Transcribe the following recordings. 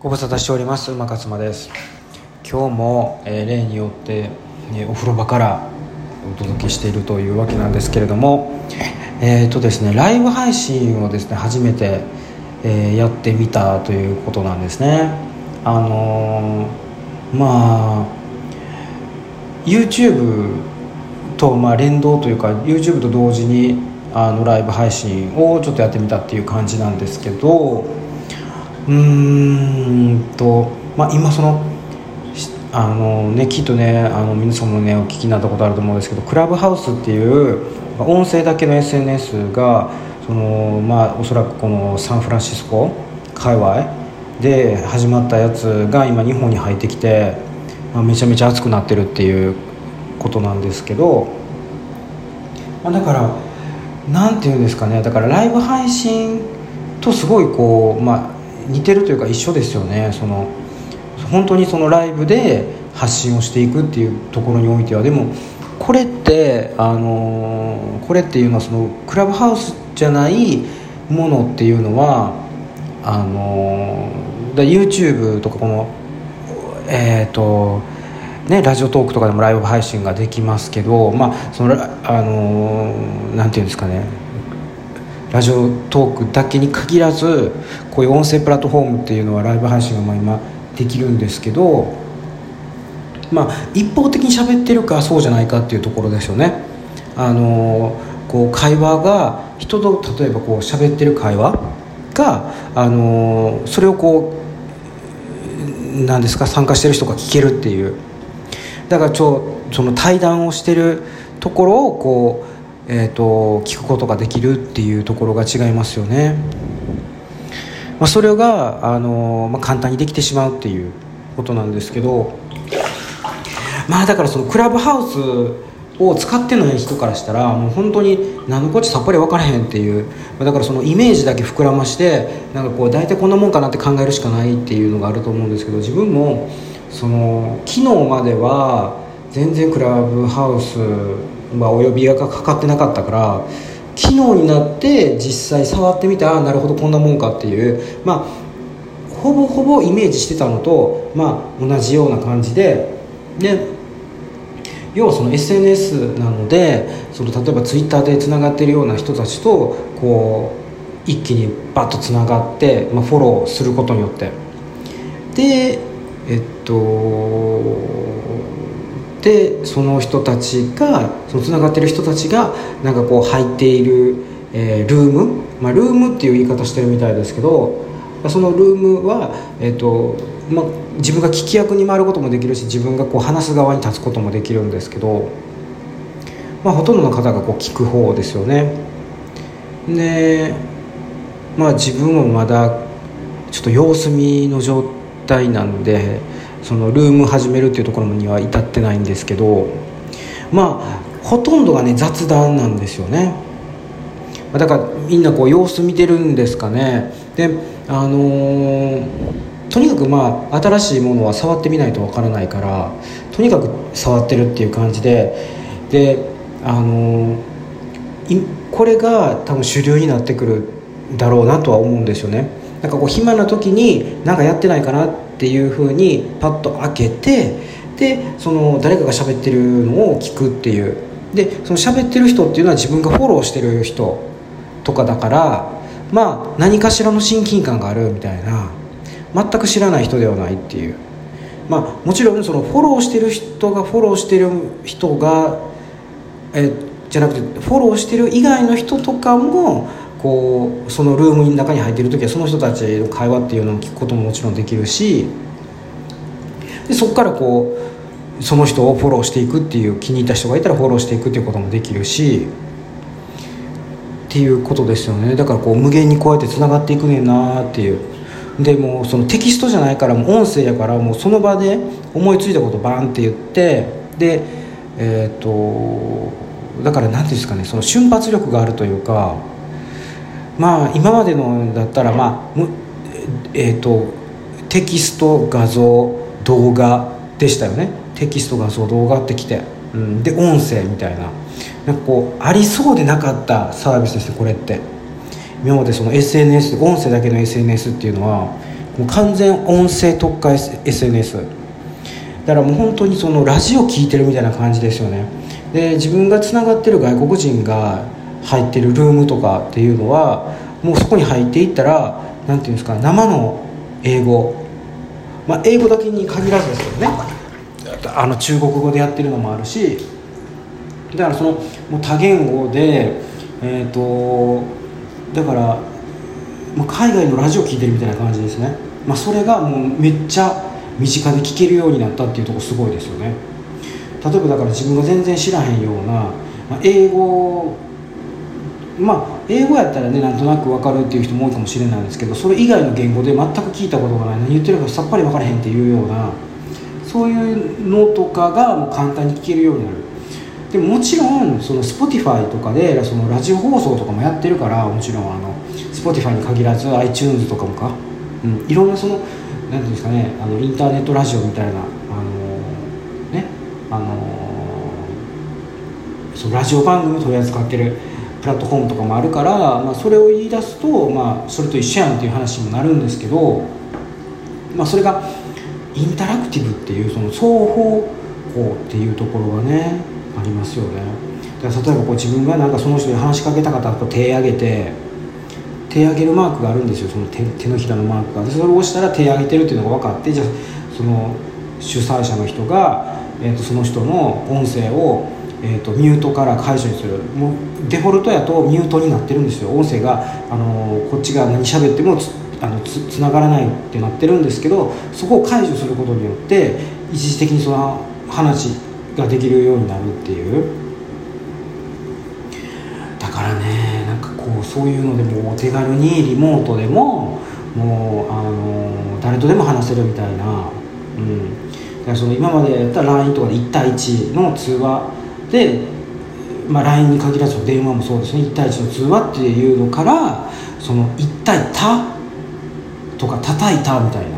ご無沙汰しております馬勝間です。今日も、えー、例によって、ね、お風呂場からお届けしているというわけなんですけれどもえっ、ー、とですねライブ配信をですね初めて、えー、やってみたということなんですね。あのまあ YouTube とまあ連動というか YouTube と同時にあのライブ配信をちょっとやってみたっていう感じなんですけどうんと、まあ、今そのあのねきっとねあの皆さんもねお聞きになったことあると思うんですけどクラブハウスっていう音声だけの SNS がそのまあおそらくこのサンフランシスコ界隈で始まったやつが今日本に入ってきて、まあ、めちゃめちゃ熱くなってるっていうことなんですけど、まあ、だから何て言うんですかねだからライブ配信とすごいこう、まあ、似てるというか一緒ですよね。その本当にそのライブで発信をしていくっていうところにおいては。でもこれってあのこれっていうのはそのクラブハウスじゃないものっていうのはあのだ YouTube とかこのえっ、ー、とね、ラジオトークとかでもライブ配信ができますけど、まあ、そのあのなんていうんですかね。ラジオトークだけに限らずこういう音声プラットフォームっていうのはライブ配信がまあ今できるんですけど、まあ、一方的に喋ってるかそうじゃないかっていうところですよね。あのこう会話が人と例えばこう喋ってる会話があのそれをこう何ですか参加してる人が聞けるっていうだからちょその対談をしてるところをこう、えーと、聞くことができるっていうところが違いますよね、まあ、それがあの、まあ、簡単にできてしまうっていうことなんですけどまあだからそのクラブハウスを使ってない人からしたらもう本当に何のこっちさっぱり分からへんっていうだからそのイメージだけ膨らましてなんかこう大体こんなもんかなって考えるしかないっていうのがあると思うんですけど自分もその昨日までは全然クラブハウス、まあ、お呼びがかかってなかったから昨日になって実際触ってみてああなるほどこんなもんかっていうまあほぼほぼイメージしてたのと、まあ、同じような感じでで要はその SNS なのでその例えばツイッターでつながってるような人たちとこう一気にバッとつながって、まあ、フォローすることによって。でえっとでその人たちがそのつながってる人たちがなんかこう入っている、えー、ルーム、まあ、ルームっていう言い方してるみたいですけどそのルームは、えっとまあ、自分が聞き役に回ることもできるし自分がこう話す側に立つこともできるんですけど、まあ、ほとんどの方がこう聞く方ですよね。でまあ自分もまだちょっと様子見の状態なんでそのルーム始めるっていうところには至ってないんですけどまあほとんどがね雑談なんですよね。だからみんなこう様子見てるんですかね。であのー、とにかくまあ新しいものは触ってみないとわからないからとにかく触ってるっていう感じでであのー、これが多分主流になってくるだろうなとは思うんですよね。なんかこう暇な時に何かやってないかなっていうふうにパッと開けてでその誰かが喋ってるのを聞くっていう。でその喋ってる人っていうのは自分がフォローしてる人とかだからまあ何かしらの親近感があるみたいな全く知らない人ではないっていう。まあもちろんそのフォローしてる人がフォローしてる人がえじゃなくてフォローしてる以外の人とかもこうそのルームの中に入ってる時はその人たちの会話っていうのを聞くことももちろんできるしでそこからこうその人をフォローしていくっていう気に入った人がいたらフォローしていくっていうこともできるしっていうことですよね。だからこう無限にこうやってつながっていくねんなっていう。でもそのテキストじゃないからもう音声やからもうその場で思いついたことバンって言ってでえっ、とだから何ていうんですかねその瞬発力があるというかまあ今までのだったらまあえっ、ー、とテキスト画像動画でしたよね。テキスト画像動画ってきて、うん、で音声みたいな。なんかこうありそうでなかったサービスですねこれって。今までその SNS 音声だけの SNS っていうのはもう完全音声特化 SNS だからもう本当にそのラジオ聞いてるみたいな感じですよね。で自分がつながってる外国人が入ってるルームとかっていうのはもうそこに入っていったら何ていうんですか生の英語。まあ英語だけに限らずですけどね。あの中国語でやってるのもあるし。だからそのもう多言語でえっ、ー、とだからもう海外のラジオ聴いてるみたいな感じですね、まあ、それがもうめっちゃ身近で聞けるようになったっていうとこすごいですよね。例えばだから自分が全然知らへんような、まあ、英語まあ英語やったらねなんとなく分かるっていう人も多いかもしれないんですけどそれ以外の言語で全く聞いたことがない何言ってるかさっぱり分からへんっていうようなそういうのとかがもう簡単に聞けるようになる。でももちろんその Spotify とかでそのラジオ放送とかもやってるからもちろんあの Spotify に限らず iTunes とかもか、うん、いろんなその何ていうんですかねあのインターネットラジオみたいなあのねあのそのラジオ番組取り扱ってるプラットフォームとかもあるから、まあ、それを言い出すと、まあ、それと一緒やんっていう話にもなるんですけど、まあ、それがインタラクティブっていうその双方向っていうところがねありますよね。だから例えばこう自分がなんかその人に話しかけたかったら手挙げて手上げるマークがあるんですよ。その手手のひらのマークが。でそれを押したら手上げてるっていうのが分かってじゃあその主催者の人が、えーと、その人の音声を、えーと、ミュートから解除にする。もうデフォルトやとミュートになってるんですよ。音声が、あのこっちが何喋ってもつあのつつながらないってなってるんですけどそこを解除することによって一時的にその話ができるようになるっていう。だからねなんかこうそういうのでもお手軽にリモートでももうあの誰とでも話せるみたいな、うん、だからその今までやったら LINE とかで1対1の通話で、まあ、LINE に限らず電話もそうですね。1対1の通話っていうのからその1対他とか叩いたみたいな。だ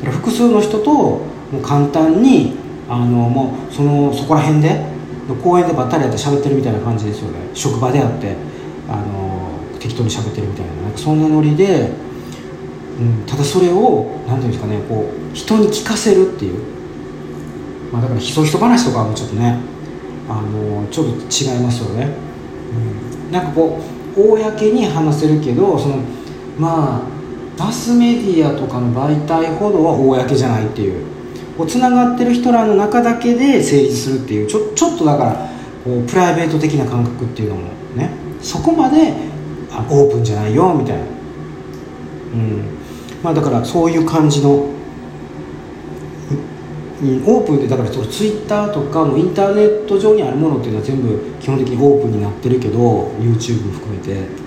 から複数の人ともう簡単にあのもうそのそこら辺で公園でばったりやって喋ってるみたいな感じですよね。職場であってあの適当に喋ってるみたいな。なんそんなノリで、うん、ただそれを何ていうんですかねこう人に聞かせるっていう、まあ、だからひそひそ話とかもちょっとねあのちょっと違いますよね、うん、なんかこう公に話せるけどそのまあマスメディアとかの媒体ほどは公じゃないっていう。こうつながってる人らの中だけで成立するっていうちょちょっとだからこうプライベート的な感覚っていうのもねそこまであオープンじゃないよみたいな、うん。まあ、だからそういう感じの、うん、オープンでだからそのツイッターとかもインターネット上にあるものっていうのは全部基本的にオープンになってるけど YouTube 含めて。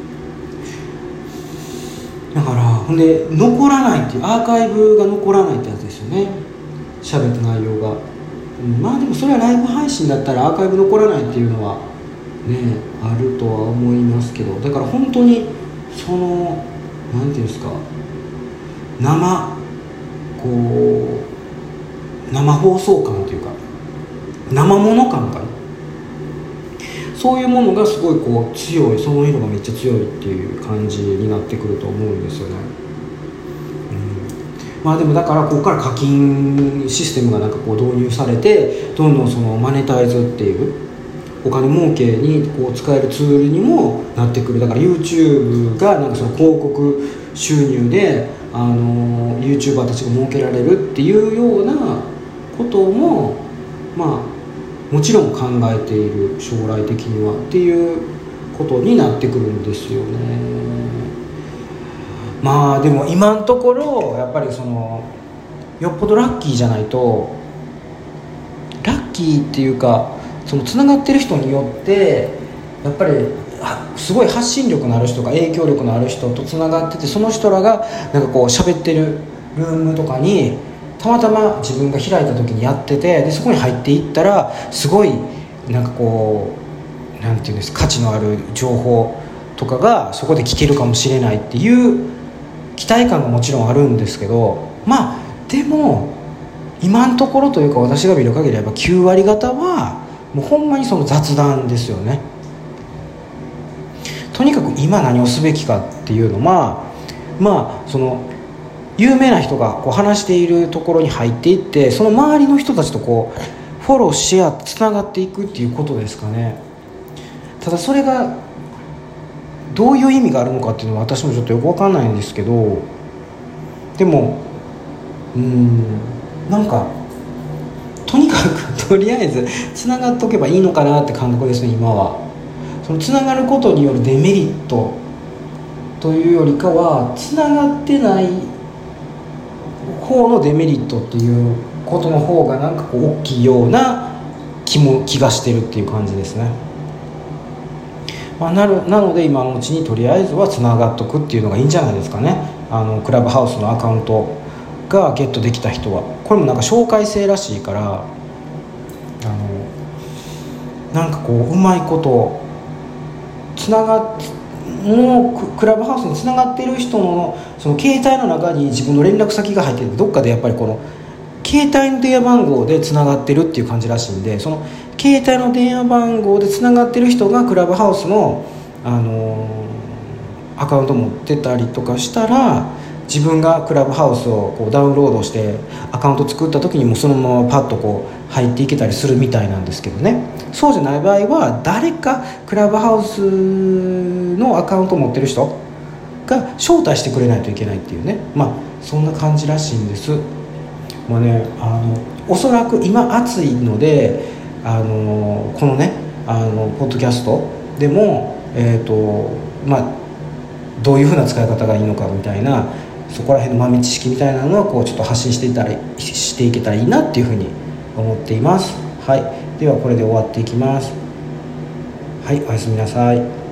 だからほんで残らないっていうアーカイブが残らないってやつですよね。喋った内容が、うん、まあでもそれはライブ配信だったらアーカイブ残らないっていうのはねあるとは思いますけど。だから本当にその何ていうんですか生こう生放送感というか生もの感かなそういうものがすごいこう強いその色がめっちゃ強いっていう感じになってくると思うんですよね。うん。まあでもだからここから課金システムがなんかこう導入されてどんどんそのマネタイズっていうお金儲けにこう使えるツールにもなってくる。だから YouTube がなんかその広告収入であの YouTuber たちが儲けられるっていうようなこともまあもちろん考えている将来的にはっていうことになってくるんですよね。まあでも今のところやっぱりそのよっぽどラッキーじゃないとラッキーっていうかそのつながってる人によってやっぱりすごい発信力のある人が影響力のある人とつながっててその人らがなんかこう喋ってるルームとかにたまたま自分が開いた時にやっててでそこに入っていったらすごいなんかこうなんていうんです価値のある情報とかがそこで聞けるかもしれないっていう期待感がもちろんあるんですけどまあでも今のところというか私が見る限りやっぱ9割方はもうほんまにその雑談ですよね。とにかく今何をすべきかっていうのはまあその有名な人がこう話しているところに入っていってその周りの人たちとこうフォローシェアつながっていくっていうことですかね。ただそれがどういう意味があるのかっていうのは私もちょっとよく分かんないんですけどでもうんなんかとにかく とりあえずつながっとけばいいのかなって感覚ですね今は。そのつながることによるデメリットというよりかはつながってない方のデメリットっていうことの方がなんかこう大きいような気も気がしてるっていう感じですね、まあ、なるなので今のうちにとりあえずはつながっとくっていうのがいいんじゃないですかね。あのクラブハウスのアカウントがゲットできた人は。これもなんか紹介制らしいからあのなんかこううまいことつながってもうクラブハウスにつながってる人のその携帯の中に自分の連絡先が入ってるどっかでやっぱりこの携帯の電話番号でつながってるっていう感じらしいんでその携帯の電話番号でつながってる人がクラブハウスの、あのー、アカウント持ってたりとかしたら自分がクラブハウスをこうダウンロードしてアカウント作った時にもそのままパッとこう入っていけたりするみたいなんですけどね。そうじゃない場合は誰かクラブハウスのアカウント持ってる人が招待してくれないといけないっていうね。まあそんな感じらしいんです。まあねあのおそらく今暑いのであのこのねあのポッドキャストでもえっ、ー、とまあどういうふうな使い方がいいのかみたいなそこら辺の豆知識みたいなのはこうちょっと発信していたらしていけたらいいなっていうふうに思っています。はい。ではこれで終わっていきます。はい。おやすみなさい。